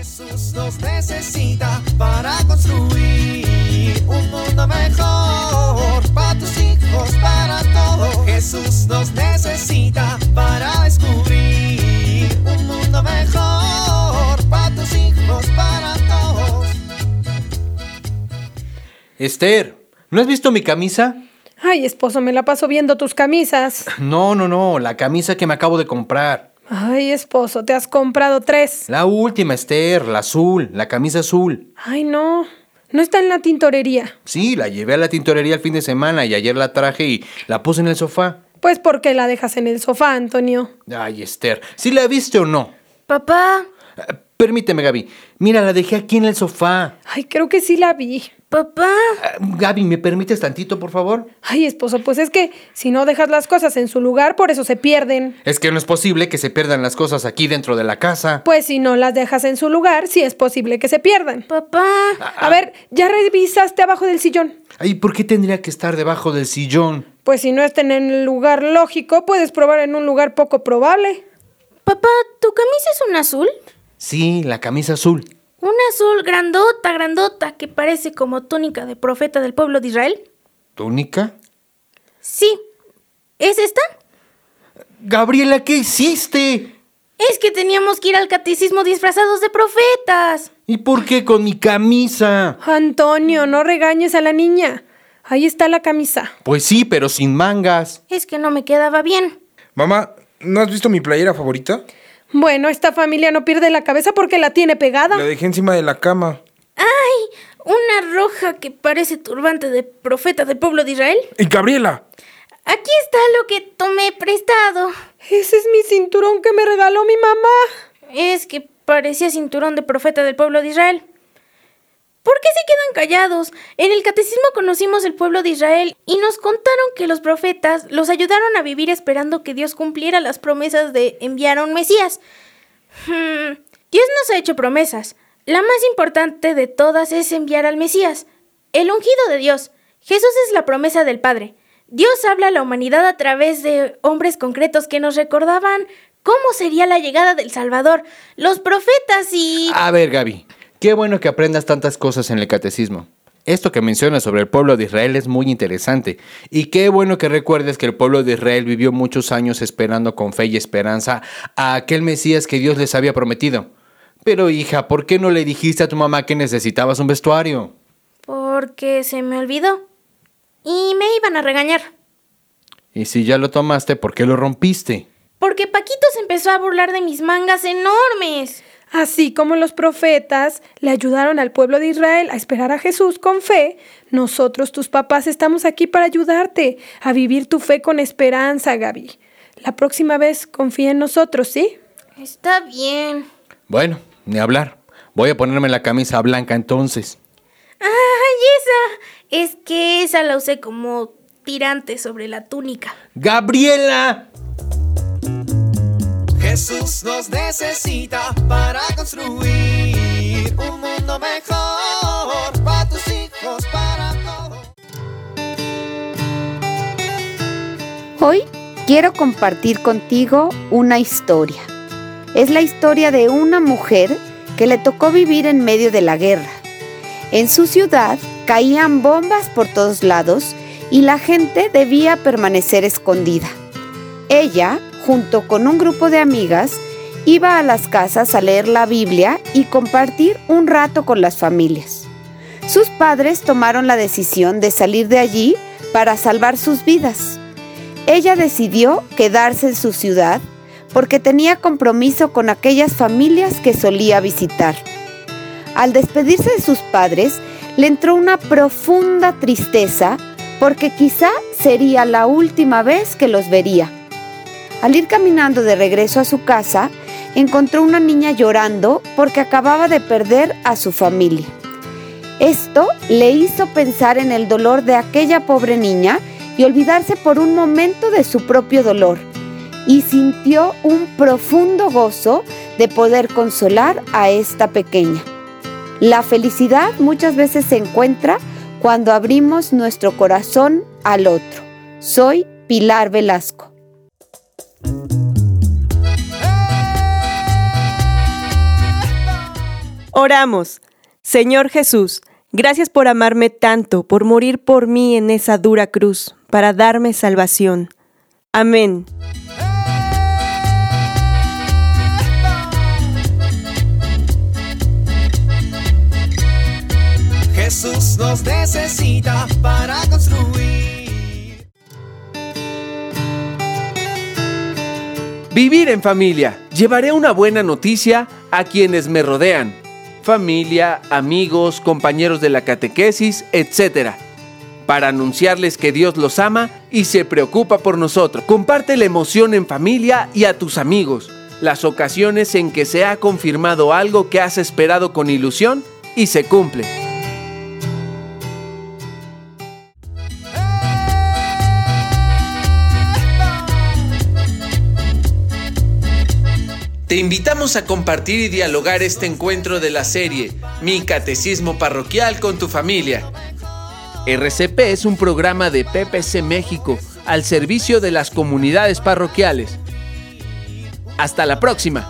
Jesús nos necesita para construir un mundo mejor para tus hijos, para todos. Jesús nos necesita para descubrir un mundo mejor para tus hijos, para todos. Esther, ¿no has visto mi camisa? Ay, esposo, me la paso viendo tus camisas. No, no, no, la camisa que me acabo de comprar. Ay, esposo, te has comprado tres. La última, Esther, la azul, la camisa azul. Ay, no. No está en la tintorería. Sí, la llevé a la tintorería el fin de semana y ayer la traje y la puse en el sofá. Pues ¿por qué la dejas en el sofá, Antonio? Ay, Esther, ¿sí la viste o no? Papá, Eh, Permíteme, Gaby. Mira, la dejé aquí en el sofá. Ay, creo que sí la vi. Papá. Ah, Gaby, ¿me permites tantito, por favor? Ay, esposo, pues es que si no dejas las cosas en su lugar, por eso se pierden. Es que no es posible que se pierdan las cosas aquí dentro de la casa. Pues si no las dejas en su lugar, sí es posible que se pierdan. Papá. A ver, ¿ya revisaste abajo del sillón? Ay, ¿por qué tendría que estar debajo del sillón? Pues si no están en el lugar lógico, puedes probar en un lugar poco probable. Papá, ¿tu camisa es un azul? Sí, la camisa azul. Un azul grandota, grandota, que parece como túnica de profeta del pueblo de Israel. ¿Túnica? Sí. ¿Es esta? Gabriela, ¿qué hiciste? Es que teníamos que ir al catecismo disfrazados de profetas. ¿Y por qué con mi camisa? Antonio, no regañes a la niña. Ahí está la camisa. Pues sí, pero sin mangas. Es que no me quedaba bien. Mamá, ¿no has visto mi playera favorita? Bueno, esta familia no pierde la cabeza porque la tiene pegada. La dejé encima de la cama. ¡Ay! Una roja que parece turbante de profeta del pueblo de Israel. ¡Y Gabriela! Aquí está lo que tomé prestado. Ese es mi cinturón que me regaló mi mamá. Es que parecía cinturón de profeta del pueblo de Israel. ¿Por qué se quedan callados? En el catecismo conocimos el pueblo de Israel y nos contaron que los profetas los ayudaron a vivir esperando que Dios cumpliera las promesas de enviar a un Mesías. Hmm, Dios nos ha hecho promesas. La más importante de todas es enviar al Mesías, el ungido de Dios. Jesús es la promesa del Padre. Dios habla a la humanidad a través de hombres concretos que nos recordaban cómo sería la llegada del Salvador, los profetas y... A ver, Gaby, qué bueno que aprendas tantas cosas en el catecismo. Esto que mencionas sobre el pueblo de Israel es muy interesante. Y qué bueno que recuerdes que el pueblo de Israel vivió muchos años esperando con fe y esperanza a aquel Mesías que Dios les había prometido. Pero hija, ¿por qué no le dijiste a tu mamá que necesitabas un vestuario? Porque se me olvidó. Y me iban a regañar. Y si ya lo tomaste, ¿por qué lo rompiste? Porque Paquito se empezó a burlar de mis mangas enormes. Así como los profetas le ayudaron al pueblo de Israel a esperar a Jesús con fe, nosotros, tus papás, estamos aquí para ayudarte a vivir tu fe con esperanza, Gaby. La próxima vez confía en nosotros, ¿sí? Está bien. Bueno, ni hablar. Voy a ponerme la camisa blanca entonces. ¡Ay, esa! Es que esa la usé como tirante sobre la túnica. ¡Gabriela! Jesús nos necesita para construir un mundo mejor para tus hijos, para todos. Hoy quiero compartir contigo una historia. Es la historia de una mujer que le tocó vivir en medio de la guerra. En su ciudad caían bombas por todos lados y la gente debía permanecer escondida. Ella, junto con un grupo de amigas, iba a las casas a leer la Biblia y compartir un rato con las familias. Sus padres tomaron la decisión de salir de allí para salvar sus vidas. Ella decidió quedarse en su ciudad porque tenía compromiso con aquellas familias que solía visitar. Al despedirse de sus padres, le entró una profunda tristeza porque quizá sería la última vez que los vería. Al ir caminando de regreso a su casa, encontró una niña llorando porque acababa de perder a su familia. Esto le hizo pensar en el dolor de aquella pobre niña y olvidarse por un momento de su propio dolor, y sintió un profundo gozo de poder consolar a esta pequeña. La felicidad muchas veces se encuentra cuando abrimos nuestro corazón al otro. Soy Pilar Velasco. Oramos. Señor Jesús, gracias por amarme tanto, por morir por mí en esa dura cruz, para darme salvación. Amén. Jesús nos necesita para construir. Vivir en familia. Llevaré una buena noticia a quienes me rodean. Familia, amigos, compañeros de la catequesis, etc. Para anunciarles que Dios los ama y se preocupa por nosotros. Comparte la emoción en familia y a tus amigos. Las ocasiones en que se ha confirmado algo que has esperado con ilusión y se cumple. Te invitamos a compartir y dialogar este encuentro de la serie Mi Catecismo Parroquial con tu familia. RCP es un programa de PPC México al servicio de las comunidades parroquiales. Hasta la próxima.